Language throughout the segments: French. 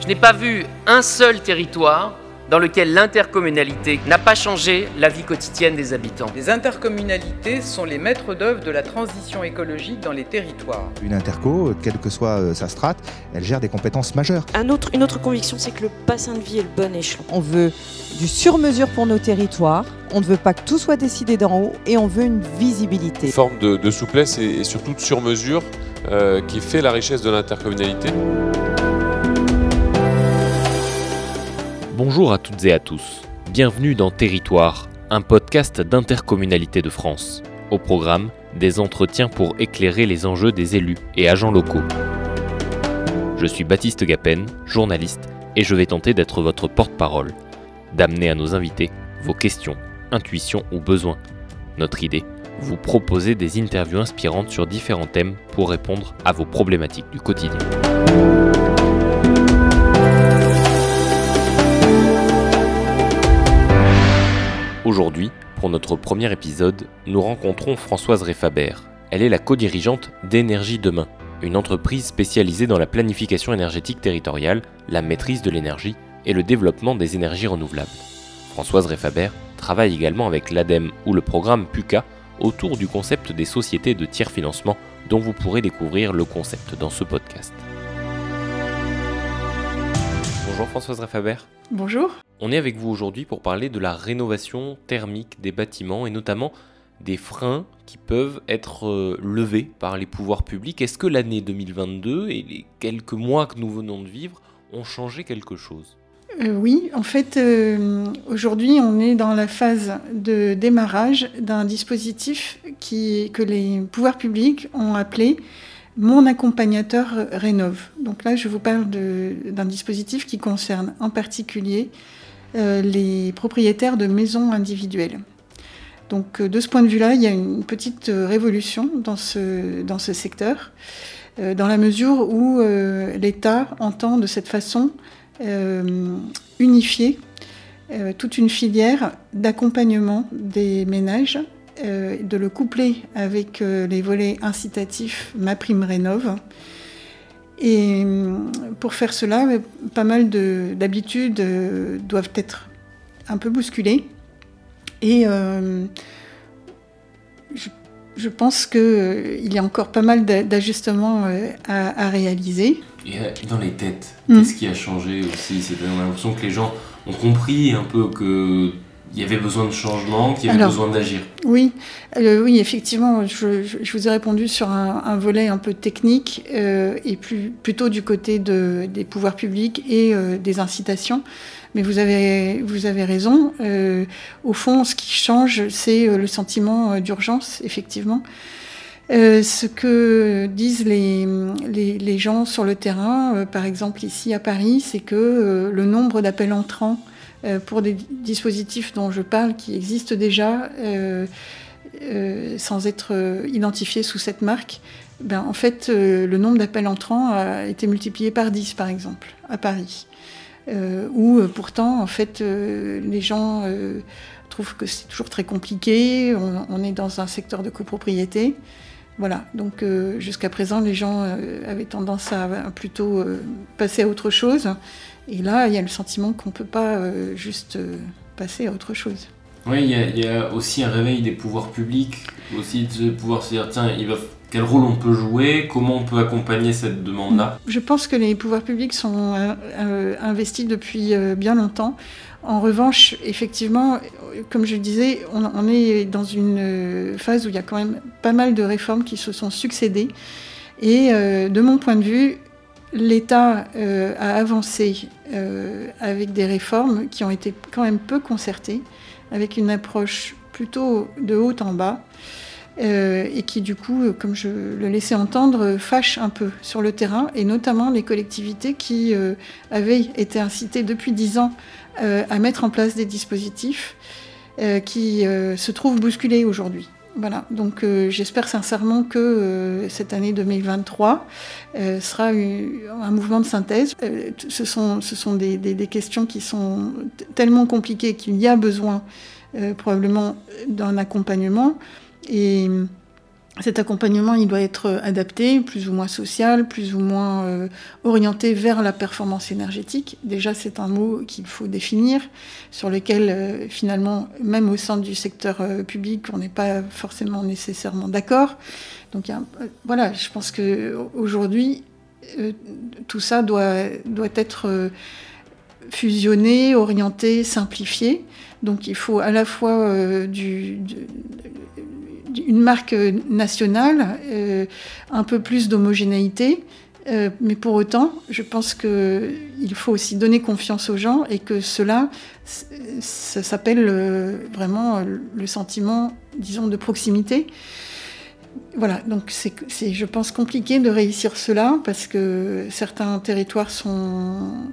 Je n'ai pas vu un seul territoire dans lequel l'intercommunalité n'a pas changé la vie quotidienne des habitants. Les intercommunalités sont les maîtres d'œuvre de la transition écologique dans les territoires. Une interco, quelle que soit euh, sa strate, elle gère des compétences majeures. Un autre, une autre conviction, c'est que le bassin de vie est le bon échelon. On veut du sur-mesure pour nos territoires, on ne veut pas que tout soit décidé d'en haut et on veut une visibilité. Une forme de, de souplesse et, et, surtout de sur-mesure euh, qui fait la richesse de l'intercommunalité. Bonjour à toutes et à tous. Bienvenue dans Territoire, un podcast d'intercommunalité de France. Au programme, des entretiens pour éclairer les enjeux des élus et agents locaux. Je suis Baptiste Gapen, journaliste, et je vais tenter d'être votre porte-parole, d'amener à nos invités vos questions, intuitions ou besoins. Notre idée, vous proposer des interviews inspirantes sur différents thèmes pour répondre à vos problématiques du quotidien. Aujourd'hui, pour notre premier épisode, nous rencontrons Françoise Réfaber. Elle est la co-dirigeante d'Énergie Demain, une entreprise spécialisée dans la planification énergétique territoriale, la maîtrise de l'énergie et le développement des énergies renouvelables. Françoise Réfaber travaille également avec l'ADEME ou le programme PUCA autour du concept des sociétés de tiers financement dont vous pourrez découvrir le concept dans ce podcast. Bonjour Françoise Réfaber. Bonjour. On est avec vous aujourd'hui pour parler de la rénovation thermique des bâtiments et notamment des freins qui peuvent être levés par les pouvoirs publics. Est-ce que l'année 2022 et les quelques mois que nous venons de vivre ont changé quelque chose? Euh, Oui, en fait, euh, aujourd'hui, on est dans la phase de démarrage d'un dispositif qui, que les pouvoirs publics ont appelé mon accompagnateur rénove. Donc là, je vous parle d'un dispositif qui concerne en particulier euh, les propriétaires de maisons individuelles. Donc euh, de ce point de vue-là, il y a une petite euh, révolution dans ce, secteur, dans la mesure où l'État entend de cette façon unifier toute une filière d'accompagnement des ménages de le coupler avec les volets incitatifs Ma Prime Rénove. Et pour faire cela, pas mal d'habitudes doivent être un peu bousculées. Et euh, je, je, pense qu'il euh, y a encore pas mal d'ajustements euh, à, à, réaliser. Et dans les têtes, mmh. qu'est-ce qui a changé aussi? On a l'impression que les gens ont compris un peu que il y avait besoin de changement, qu'il y avait Alors, besoin d'agir. Oui, euh, oui, effectivement, je, je, je, vous ai répondu sur un, un volet un peu technique euh, et plus, plutôt du côté de, des pouvoirs publics et euh, des incitations. Mais vous avez, vous avez raison. Au fond, ce qui change, c'est le sentiment d'urgence, effectivement. Euh, ce que disent les, les, les, gens sur le terrain, euh, par exemple ici à Paris, c'est que euh, le nombre d'appels entrants pour des dispositifs dont je parle qui existent déjà sans être identifiés sous cette marque, ben, en fait, le nombre d'appels entrants a été multiplié par 10, par exemple, à Paris. où pourtant, en fait, les gens trouvent que c'est toujours très compliqué, on, est dans un secteur de copropriété. Voilà, donc euh, jusqu'à présent, les gens euh, avaient tendance à, plutôt euh, passer à autre chose. Et là, il y a le sentiment qu'on ne peut pas euh, juste passer à autre chose. Oui, il y, y, a aussi un réveil des pouvoirs publics, aussi de pouvoir se dire, tiens, il va, quel rôle on peut jouer, comment on peut accompagner cette demande-là? Je pense que les pouvoirs publics sont investis depuis bien longtemps. En revanche, effectivement, comme je le disais, on, on, est dans une phase où il y a quand même pas mal de réformes qui se sont succédées. Et euh, de mon point de vue, l'État euh, a avancé euh, avec des réformes qui ont été quand même peu concertées, avec une approche plutôt de haut en bas. Euh, et qui du coup, comme je le laissais entendre, fâche un peu sur le terrain, et notamment les collectivités qui avaient été incitées depuis dix ans à mettre en place des dispositifs qui se trouvent bousculés aujourd'hui. Voilà, donc j'espère sincèrement que cette année 2023 sera un mouvement de synthèse. ce sont, ce sont des, des, des questions qui sont tellement compliquées qu'il y a besoin probablement d'un accompagnement. Et cet accompagnement, il doit être adapté, plus ou moins social, plus ou moins euh, orienté vers la performance énergétique. Déjà, c'est un mot qu'il faut définir, sur lequel, euh, finalement, même au sein du secteur euh, public, on n'est pas forcément nécessairement d'accord. Donc, voilà, je pense qu'aujourd'hui, tout ça doit, doit être fusionné, orienté, simplifié. Donc, il faut à la fois du une marque nationale, euh, un peu plus d'homogénéité. Euh, mais pour autant, je pense qu'il faut aussi donner confiance aux gens et que cela, ça s'appelle euh, vraiment le sentiment, disons, de proximité. Voilà, donc c'est, je pense, compliqué de réussir cela parce que certains territoires sont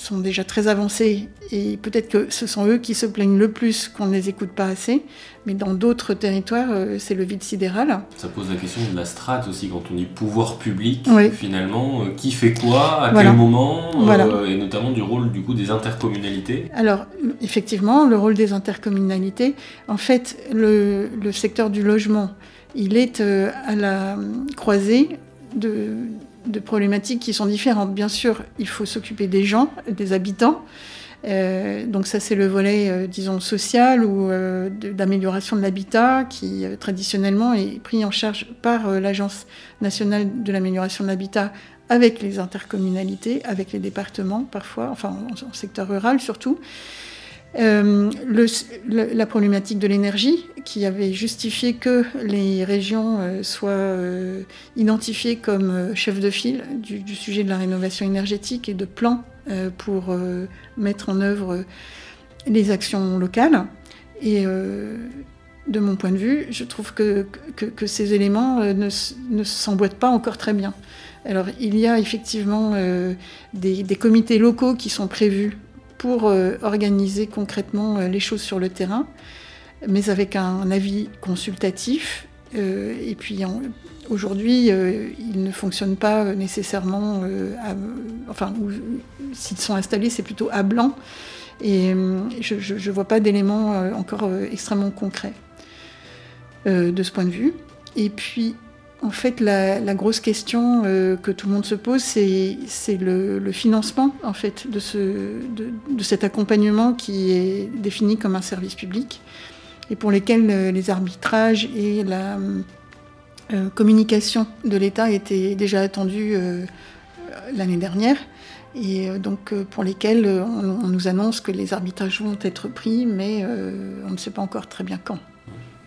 sont déjà très avancés et peut-être que ce sont eux qui se plaignent le plus qu'on ne les écoute pas assez. Mais dans d'autres territoires, euh, c'est le vide sidéral. Ça pose la question de la strate aussi quand on dit pouvoir public. Finalement, euh, qui fait quoi, à quel moment, euh, et notamment du rôle du coup des intercommunalités. Alors effectivement, le rôle des intercommunalités. En fait, le, le secteur du logement, il est à la croisée de de problématiques qui sont différentes. Bien sûr, il faut s'occuper des gens, des habitants. Euh, donc ça, c'est le volet, euh, disons, social ou euh, d'amélioration de l'habitat qui traditionnellement est pris en charge par l'Agence nationale de l'amélioration de l'habitat avec les intercommunalités, avec les départements parfois, enfin en secteur rural surtout. Euh, la problématique de l'énergie, qui avait justifié que les régions euh, soient euh, identifiées comme chefs de file du, sujet de la rénovation énergétique et de plans pour mettre en œuvre les actions locales. Et de mon point de vue, je trouve que, ces éléments ne, s'emboîtent pas encore très bien. Alors, il y a effectivement des, comités locaux qui sont prévus pour euh, organiser concrètement euh, les choses sur le terrain, mais avec un avis consultatif. Euh, et puis aujourd'hui, ils ne fonctionnent pas nécessairement, enfin, s'ils sont installés, c'est plutôt à blanc. Et je ne vois pas d'éléments encore extrêmement concrets de ce point de vue. Et puis, en fait, la, grosse question euh, que tout le monde se pose, c'est le, financement en fait, de, ce, de, cet accompagnement qui est défini comme un service public et pour lesquels euh, les arbitrages et la euh, communication de l'État étaient déjà attendus l'année dernière. Et donc pour lesquels on, nous annonce que les arbitrages vont être pris, mais on ne sait pas encore très bien quand.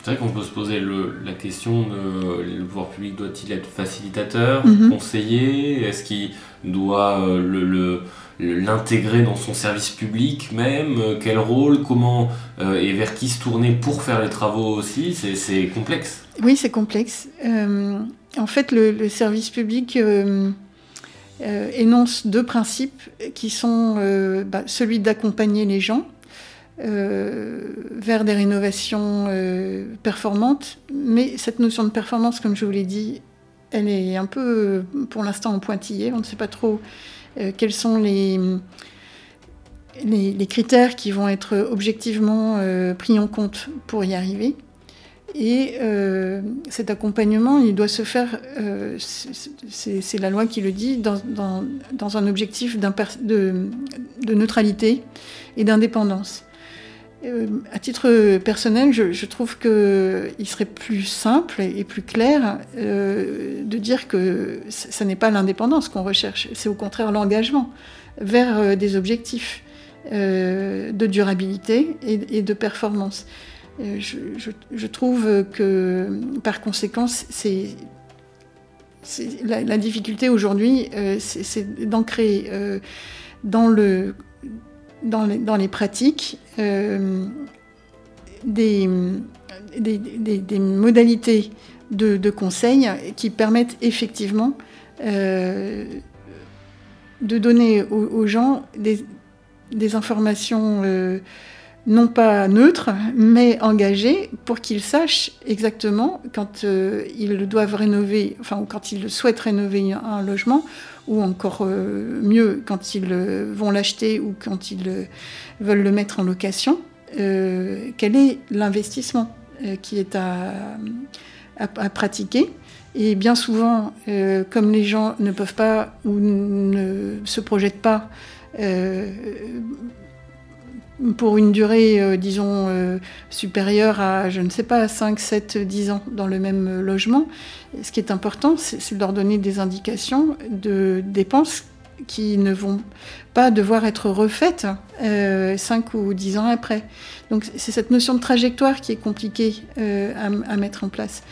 C'est vrai qu'on peut se poser la question de le pouvoir public doit-il être facilitateur, mhm. conseiller? Est-ce qu'il doit euh, l'intégrer dans son service public même? Quel rôle? Comment euh, Et vers qui se tourner pour faire les travaux aussi? C'est complexe. Oui, c'est complexe. Euh, en fait, le, service public énonce deux principes qui sont bah, celui d'accompagner les gens euh, vers des rénovations euh, performantes. Mais cette notion de performance, comme je vous l'ai dit, elle est un peu, pour l'instant, en pointillé. On ne sait pas trop euh, quels sont les, les, critères qui vont être objectivement pris en compte pour y arriver. Et cet accompagnement, il doit se faire, c'est la loi qui le dit, dans, dans, dans un objectif de, de, neutralité et d'indépendance. Euh, à titre personnel, je, trouve qu'il serait plus simple et plus clair euh, de dire que ce n'est pas l'indépendance qu'on recherche, c'est au contraire l'engagement vers euh, des objectifs de durabilité et, de performance. Je, trouve que par conséquent, c'est la, difficulté aujourd'hui, c'est d'ancrer dans le dans les, dans les pratiques euh, des, modalités de, de, conseil qui permettent effectivement euh, de donner aux, gens des, informations euh, non pas neutres, mais engagées pour qu'ils sachent exactement quand ils doivent rénover, enfin quand ils souhaitent rénover un logement, ou encore euh, mieux quand ils euh, vont l'acheter ou quand ils euh, veulent le mettre en location, quel est l'investissement qui est à, à, pratiquer? Et bien souvent, comme les gens ne peuvent pas ou ne se projettent pas pour une durée, disons, supérieure à, je ne sais pas, 5, 7, 10 ans dans le même logement, ce qui est important, c'est de leur donner des indications de dépenses qui ne vont pas devoir être refaites euh, 5 ou 10 ans après. Donc c'est cette notion de trajectoire qui est compliquée euh, à, mettre en place.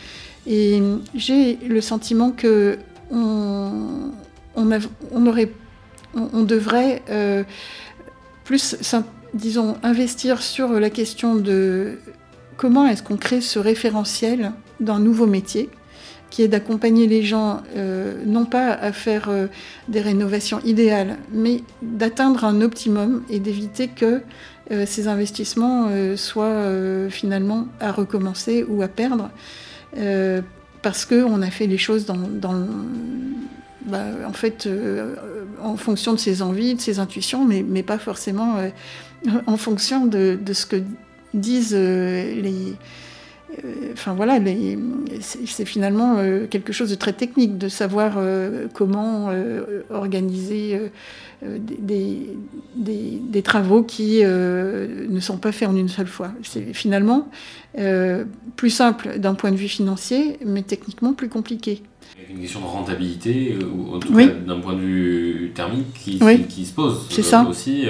Et j'ai le sentiment que on, on, aurait, on, devrait euh, plus, disons, investir sur la question de comment est-ce qu'on crée ce référentiel d'un nouveau métier qui est d'accompagner les gens, euh, non pas à faire euh, des rénovations idéales, mais d'atteindre un optimum et d'éviter que euh, ces investissements soient finalement à recommencer ou à perdre, parce qu'on a fait les choses dans, bah, en fait, en fonction de ses envies, de ses intuitions, mais, pas forcément en fonction de, ce que disent les euh, enfin voilà, c'est finalement euh, quelque chose de très technique de savoir euh, comment organiser des, travaux qui ne sont pas faits en une seule fois. C'est finalement plus simple d'un point de vue financier, mais techniquement plus compliqué une question de rentabilité, ou en tout cas d'un point de vue thermique, qui, qui se pose ça. aussi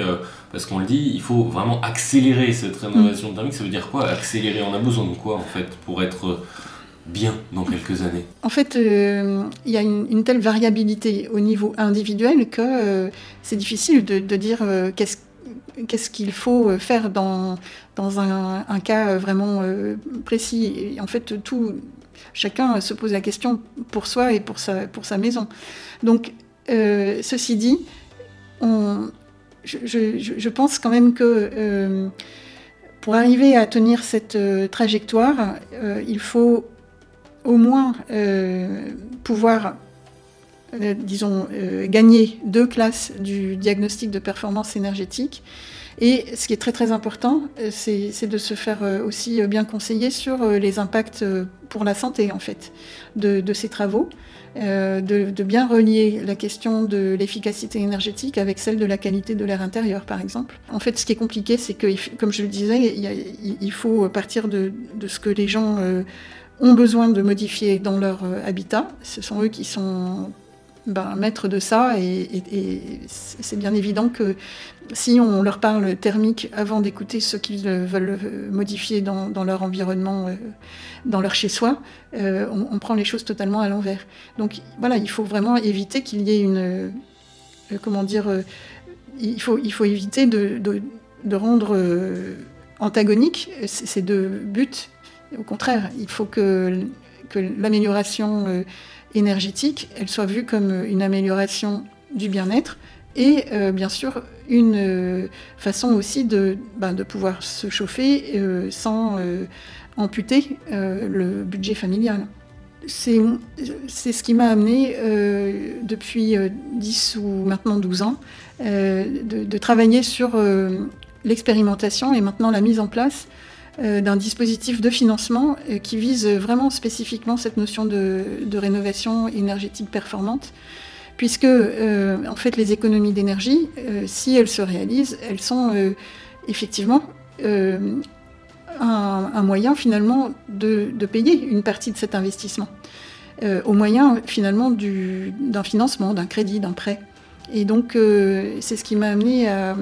parce qu'on le dit, il faut vraiment accélérer cette rénovation mm. thermique. Ça veut dire quoi Accélérer, on a besoin de quoi en fait pour être bien dans quelques années? En fait, euh, il y a une, telle variabilité au niveau individuel que euh, c'est difficile de, dire euh, qu'est-ce qu'il faut faire dans, dans un, cas vraiment précis. Et en fait, tout, chacun se pose la question pour soi et pour sa, maison. Donc, ceci dit, je, pense quand même que euh, pour arriver à tenir cette euh, trajectoire, euh, il faut au moins pouvoir, disons, gagner deux classes du diagnostic de performance énergétique. Et ce qui est très très important, c'est de se faire aussi bien conseiller sur les impacts pour la santé, en fait, de ces travaux. Euh, de, bien relier la question de l'efficacité énergétique avec celle de la qualité de l'air intérieur, par exemple. En fait, ce qui est compliqué, c'est que, comme je le disais, il, faut partir de, ce que les gens euh, ont besoin de modifier dans leur euh, habitat. Ce sont eux qui sont ben, de ça, et, c'est bien évident que si on leur parle thermique avant d'écouter ce qu'ils veulent modifier dans, leur environnement, euh, dans leur chez-soi, euh, on, prend les choses totalement à l'envers. Donc voilà, il faut vraiment éviter qu'il y ait une... Euh, comment dire il, faut, il faut éviter de, de, rendre antagoniques ces deux buts. Au contraire, il faut que, que l'amélioration énergétique, elle soit vue comme une amélioration du bien-être et euh, bien sûr une euh, façon aussi de, ben, de pouvoir se chauffer euh, sans amputer le budget familial. C'est ce qui m'a amené depuis 10 ou maintenant 12 ans de, travailler sur l'expérimentation et maintenant la mise en place d'un dispositif de financement qui vise vraiment spécifiquement cette notion de, rénovation énergétique performante puisque euh, en fait les économies d'énergie, euh, si elles se réalisent, elles sont euh, effectivement un, moyen finalement de, payer une partie de cet investissement, au moyen finalement d'un financement, d'un crédit, d'un prêt. Et donc, c'est ce qui m'a amené à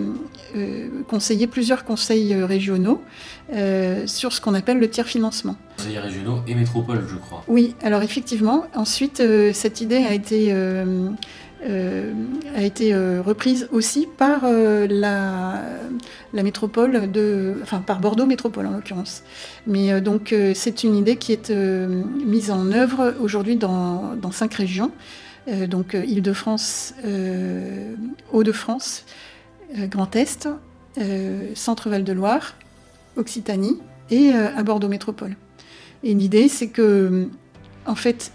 conseiller plusieurs conseils régionaux sur ce qu'on appelle le tiers financement. Conseils régionaux et métropoles, je crois. Oui, alors effectivement, ensuite, cette idée a été, a été reprise aussi par la, la métropole de, enfin par Bordeaux Métropole en l'occurrence. Mais donc, c'est une idée qui est mise en œuvre aujourd'hui dans, dans cinq régions. Euh, donc euh, Île-de-France, euh, Hauts-de-France, Grand Est, Centre-Val de Loire, Occitanie et à Bordeaux Métropole. Et l'idée, c'est que, en fait,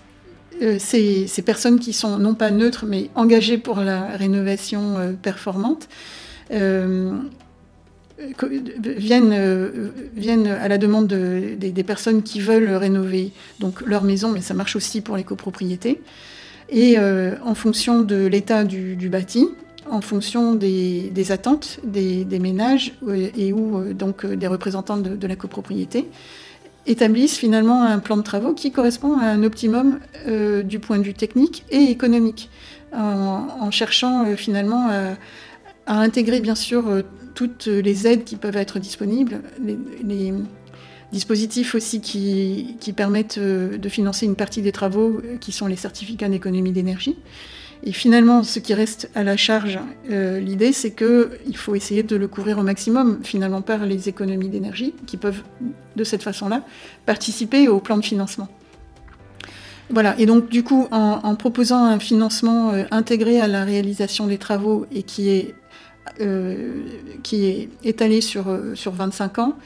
ces, personnes qui sont non pas neutres, mais engagées pour la rénovation performante, viennent, viennent à la demande des, personnes qui veulent rénover donc leur maison, mais ça marche aussi pour les copropriétés. Et en fonction de l'état du, bâti, en fonction des, attentes des, ménages et ou donc des représentants de, la copropriété, établissent finalement un plan de travaux qui correspond à un optimum du point de vue technique et économique, en, cherchant finalement à intégrer bien sûr euh, toutes les aides qui peuvent être disponibles, les, dispositifs aussi qui, permettent euh, de financer une partie des travaux euh, qui sont les certificats d'économie d'énergie. Et finalement, ce qui reste à la charge, l'idée, c'est qu'il faut essayer de le couvrir au maximum, finalement, par les économies d'énergie, qui peuvent, de cette façon-là, participer au plan de financement. Voilà, et donc du coup, en, proposant un financement intégré à la réalisation des travaux et qui est euh, étalé sur, euh, sur 25 ans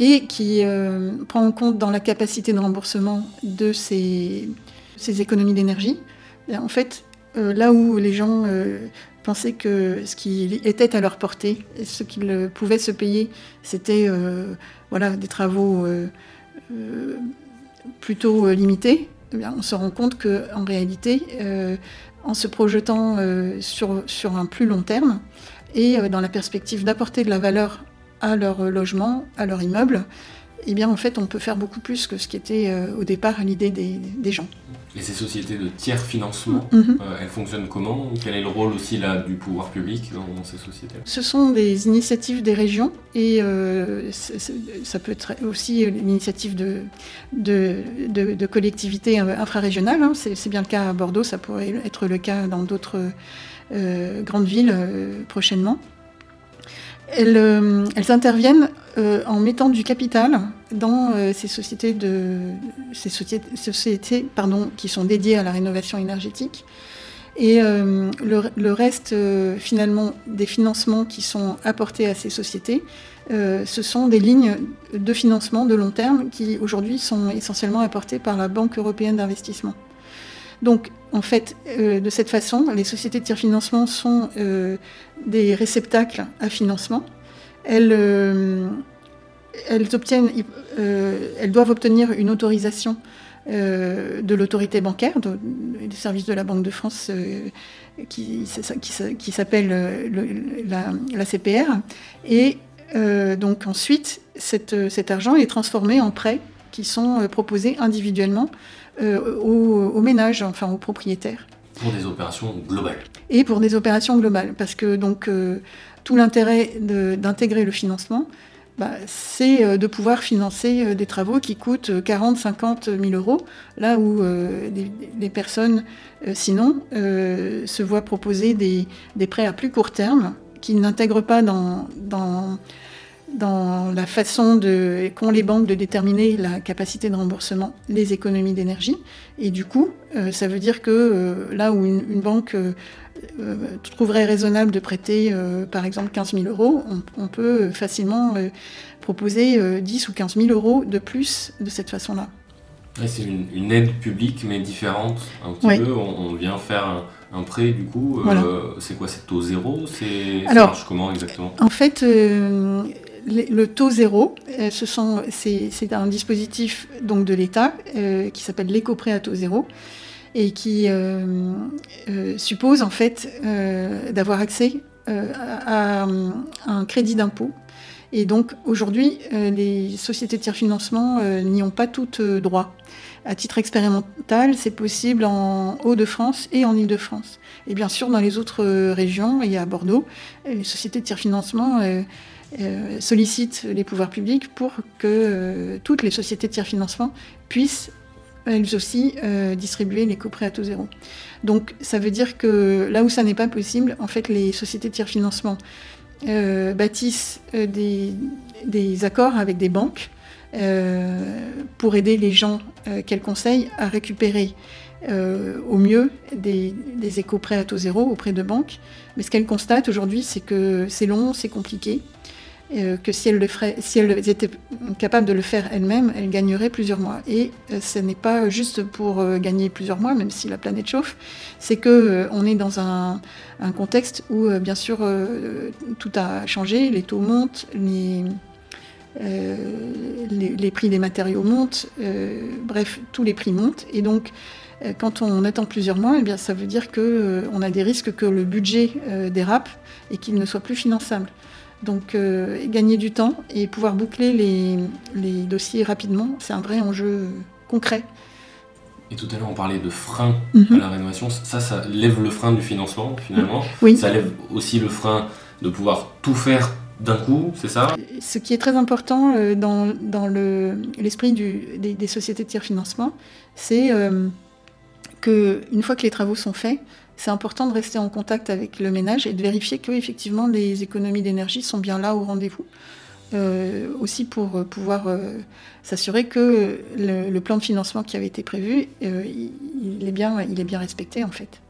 et qui euh, prend en compte dans la capacité de remboursement de ces, économies d'énergie. En fait, là où les gens pensaient que ce qui était à leur portée, ce qu'ils pouvaient se payer, c'était voilà, des travaux plutôt limités, eh on se rend compte qu'en réalité, en se projetant sur, un plus long terme, et euh, dans la perspective d'apporter de la valeur à leur euh, logement, à leur immeuble, eh bien en fait on peut faire beaucoup plus que ce qui était euh, au départ l'idée des, gens. Et ces sociétés de tiers financement, mhm. elles fonctionnent comment? Quel est le rôle aussi là du pouvoir public dans ces sociétés Ce sont des initiatives des régions et ça peut être aussi l'initiative de, de, collectivités infrarégionales. Hein. C'est bien le cas à Bordeaux, ça pourrait être le cas dans d'autres euh, grandes villes euh, prochainement. Elles, euh, elles, interviennent en mettant du capital dans ces sociétés, de, ces sociétés, qui sont dédiées à la rénovation énergétique. Et le, reste, finalement, des financements qui sont apportés à ces sociétés, ce sont des lignes de financement de long terme qui, aujourd'hui, sont essentiellement apportées par la Banque européenne d'investissement. Donc, en fait, euh, de cette façon, les sociétés de tiers-financement sont euh, des réceptacles à financement. Elles, euh, elles doivent obtenir une autorisation de l'autorité bancaire, des services de la Banque de France, qui, s'appelle la, CPR. Et donc ensuite, cet argent est transformé en prêts qui sont proposés individuellement euh, aux, ménages, enfin aux propriétaires. Pour des opérations globales. Et pour des opérations globales, parce que donc euh, tout l'intérêt d'intégrer le financement, bah, c'est euh, de pouvoir financer des travaux qui coûtent 40, 50 000 euros, là où des, personnes, sinon, se voient proposer des, prêts à plus court terme qui n'intègrent pas dans dans la façon qu'ont les banques de déterminer la capacité de remboursement, les économies d'énergie. Et du coup, euh, ça veut dire que euh, là où une, banque euh, trouverait raisonnable de prêter, par exemple, 15 000 euros, on, peut facilement proposer 10 ou 15 000 euros de plus de cette façon-là. c'est une, aide publique, mais différente un petit peu. On, vient faire un, prêt, du coup. c'est quoi C'est taux zéro? C'est ça marche comment exactement? En fait le taux zéro, euh, c'est un dispositif donc de l'État euh, qui s'appelle l'éco-prêt à taux zéro et qui euh, suppose en fait d'avoir accès à, un crédit d'impôt. Et donc aujourd'hui, les sociétés de tiers-financement n'y ont pas toutes droit. À titre expérimental, c'est possible en Hauts-de-France et en Île-de-France. Et bien sûr, dans les autres régions et à Bordeaux, les sociétés de tiers-financement euh, sollicite les pouvoirs publics pour que euh, toutes les sociétés de tiers-financement puissent elles aussi euh, distribuer les coprêts à taux zéro. Donc ça veut dire que là où ça n'est pas possible, en fait les sociétés de tiers-financement bâtissent des, accords avec des banques pour aider les gens qu'elles conseillent à récupérer au mieux des, des éco-prêts à taux zéro auprès de banques. Mais ce qu'elles constatent aujourd'hui, c'est que c'est long, c'est compliqué. Que si elles, le ferait, si étaient capables de le faire elles-mêmes, elles gagneraient plusieurs mois. Et ce n'est pas juste pour gagner plusieurs mois, même si la planète chauffe, c'est que on est dans un, contexte où, bien sûr, tout a changé, les taux montent, les euh, les, prix des matériaux montent, euh, bref, tous les prix montent. Et donc, euh, quand on attend plusieurs mois, eh bien, ça veut dire qu'on a des risques que le budget dérape et qu'il ne soit plus finançable. Donc, gagner du temps et pouvoir boucler les, dossiers rapidement, c'est un vrai enjeu concret. Et tout à l'heure, on parlait de frein mhm. à la rénovation. Ça, ça lève le frein du financement, finalement. Oui. Ça lève aussi le frein de pouvoir tout faire d'un coup, c'est ça? Ce qui est très important euh, dans, dans l'esprit des, des, sociétés de tiers-financement, c'est euh, qu'une fois que les travaux sont faits, c'est important de rester en contact avec le ménage et de vérifier que effectivement les économies d'énergie sont bien là au rendez-vous. Euh, aussi pour pouvoir s'assurer que le, plan de financement qui avait été prévu, il, est bien, il est bien respecté en fait.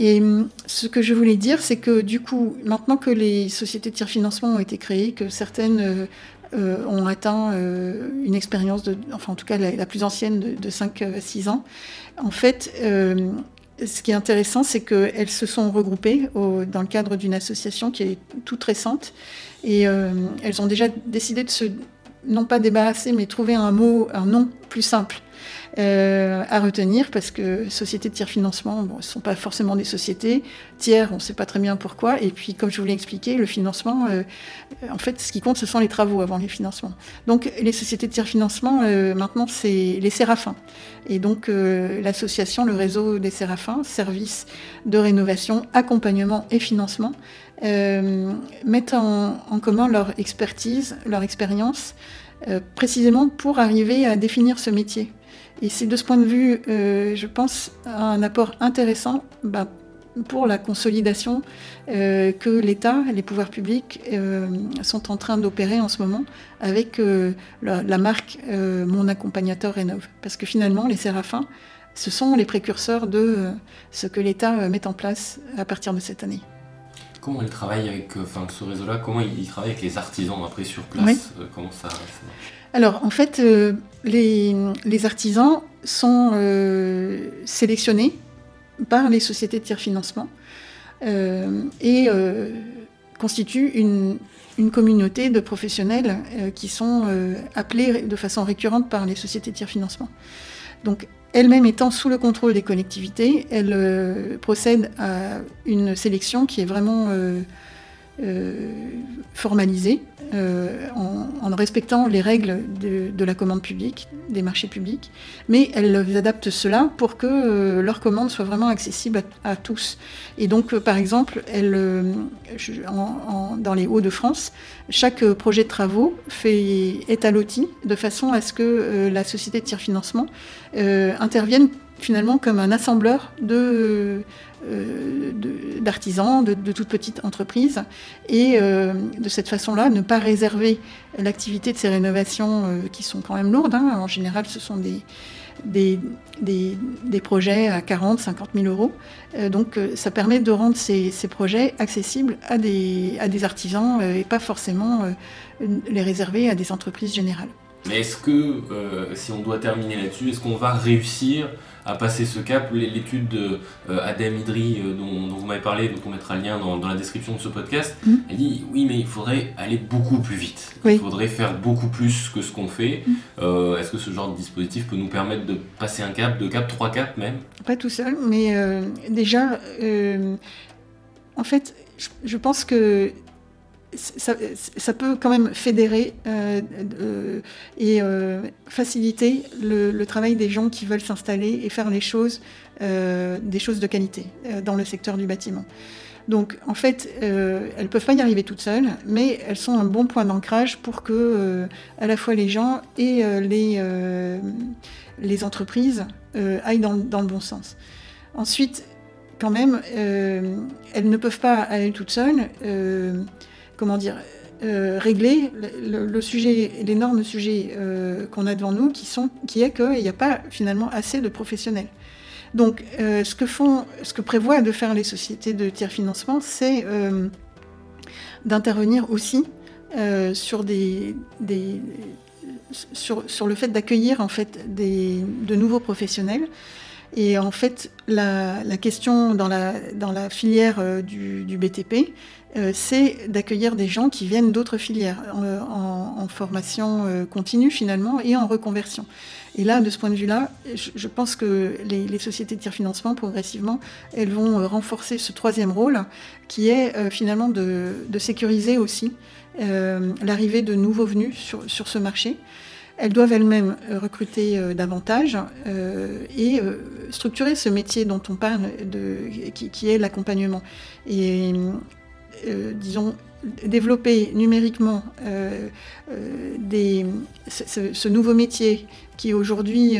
Et hum, ce que je voulais dire, c'est que du coup, maintenant que les sociétés de tiers-financement ont été créées, que certaines euh, euh, ont atteint euh, une expérience, de, enfin en tout cas la, plus ancienne de, de 5 à 6 ans, en fait, ce qui est intéressant, c'est qu'elles se sont regroupées dans le cadre d'une association qui est toute récente. Et elles ont déjà décidé de se, non pas débarrasser, mais trouver un mot, un nom plus simple euh, à retenir parce que sociétés de tiers-financement, bon, ce ne sont pas forcément des sociétés. Tiers, on ne sait pas très bien pourquoi. Et puis, comme je vous l'ai expliqué, le financement, euh, en fait, ce qui compte, ce sont les travaux avant les financements. Donc, les sociétés de tiers-financement, euh, maintenant, c'est les Séraphins. Et donc, l'association, le réseau des Séraphins, services de rénovation, accompagnement et financement, mettent en, en, commun leur expertise, leur expérience, précisément pour arriver à définir ce métier. Et c'est de ce point de vue, euh, je pense, un apport intéressant bah, pour la consolidation euh, que l'État, les pouvoirs publics euh, sont en train d'opérer en ce moment avec la, marque Mon accompagnateur rénove. Parce que finalement, les séraphins, ce sont les précurseurs de ce que l'État met en place à partir de cette année. Comment il travaille avec enfin, ce réseau-là Comment il travaille avec les artisans après sur place Comment ça, ça alors, en fait, euh, les, artisans sont euh, sélectionnés par les sociétés de tiers-financement euh, et constituent une, communauté de professionnels qui sont appelés de façon récurrente par les sociétés de tiers-financement. Donc, elles-mêmes étant sous le contrôle des collectivités, elles procèdent à une sélection qui est vraiment formalisée euh, en, respectant les règles de, la commande publique, des marchés publics, mais elles adaptent cela pour que euh, leur commande soit vraiment accessible à, tous. Et donc, euh, par exemple, dans les Hauts-de-France, chaque projet de travaux est alloti de façon à ce que la société de tiers-financement intervienne finalement comme un assembleur de euh, d'artisans, de, toutes petites entreprises, et euh, de cette façon-là, ne pas réserver l'activité de ces rénovations euh, qui sont quand même lourdes. Hein. En général, ce sont des, projets à 40, 50 000 euros. donc ça permet de rendre ces, projets accessibles à des artisans et pas forcément les réserver à des entreprises générales. Mais est-ce que, si on doit terminer là-dessus, est-ce qu'on va réussir à passer ce cap. L'étude de euh, Adem Idri, euh, dont, vous m'avez parlé, dont on mettra le lien dans, la description de ce podcast, mm. elle dit oui, mais il faudrait aller beaucoup plus vite. Il faudrait faire beaucoup plus que ce qu'on fait. Mm. Euh, est-ce que ce genre de dispositif peut nous permettre de passer un cap, deux caps, trois caps même? Pas tout seul, mais déjà, en fait, je pense que ça, peut quand même fédérer euh, euh, et euh, faciliter le, travail des gens qui veulent s'installer et faire les choses, des choses de qualité dans le secteur du bâtiment. Donc en fait, elles ne peuvent pas y arriver toutes seules, mais elles sont un bon point d'ancrage pour que à la fois les gens et les, entreprises aillent dans, le bon sens. Ensuite, quand même, elles ne peuvent pas aller toutes seules comment dire, euh, régler le, sujet, l'énorme sujet euh, qu'on a devant nous, qui, sont, qui est qu'il n'y a pas finalement assez de professionnels. Donc, euh, ce, que font, ce que prévoient de faire les sociétés de tiers financement, c'est d'intervenir aussi sur, le fait d'accueillir en fait de nouveaux professionnels. Et en fait, la, question dans la, filière du, BTP, c'est d'accueillir des gens qui viennent d'autres filières en, formation euh, continue finalement et en reconversion. Et là, de ce point de vue-là, je, pense que les, sociétés de tiers-financement, progressivement, elles vont euh, renforcer ce troisième rôle qui est finalement de, sécuriser aussi l'arrivée de nouveaux venus sur, ce marché. Elles doivent elles-mêmes recruter davantage et structurer ce métier dont on parle, de, qui, qui est l'accompagnement. Et euh, disons, développer numériquement euh, euh, ce, nouveau métier qui aujourd'hui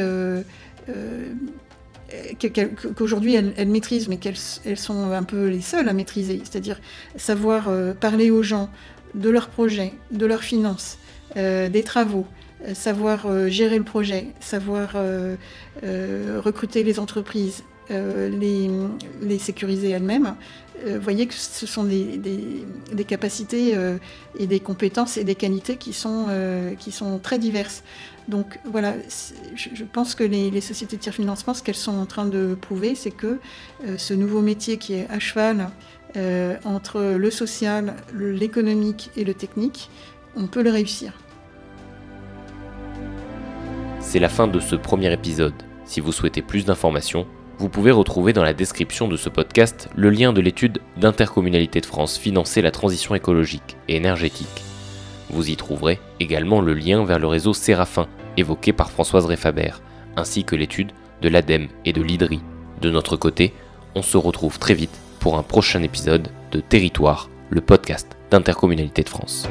qu'aujourd'hui elles, maîtrisent, mais qu'elles sont un peu les seules à maîtriser, c'est-à-dire savoir parler aux gens de leurs projets, de leurs finances, des travaux, savoir gérer le projet, savoir recruter les entreprises, les, les, sécuriser elles-mêmes, vous euh, voyez que ce sont des, capacités euh, et des compétences et des qualités qui sont, euh, qui sont très diverses. Donc voilà, je, pense que les, sociétés de tiers-financement, ce qu'elles sont en train de prouver, c'est que ce nouveau métier qui est à cheval entre le social, l'économique et le technique, on peut le réussir. C'est la fin de ce premier épisode. Si vous souhaitez plus d'informations, vous pouvez retrouver dans la description de ce podcast le lien de l'étude d'Intercommunalité de France financer la transition écologique et énergétique. Vous y trouverez également le lien vers le réseau Séraphin évoqué par Françoise Réfaber, ainsi que l'étude de l'ADEME et de l'IDRI. De notre côté, on se retrouve très vite pour un prochain épisode de Territoire, le podcast d'Intercommunalité de France.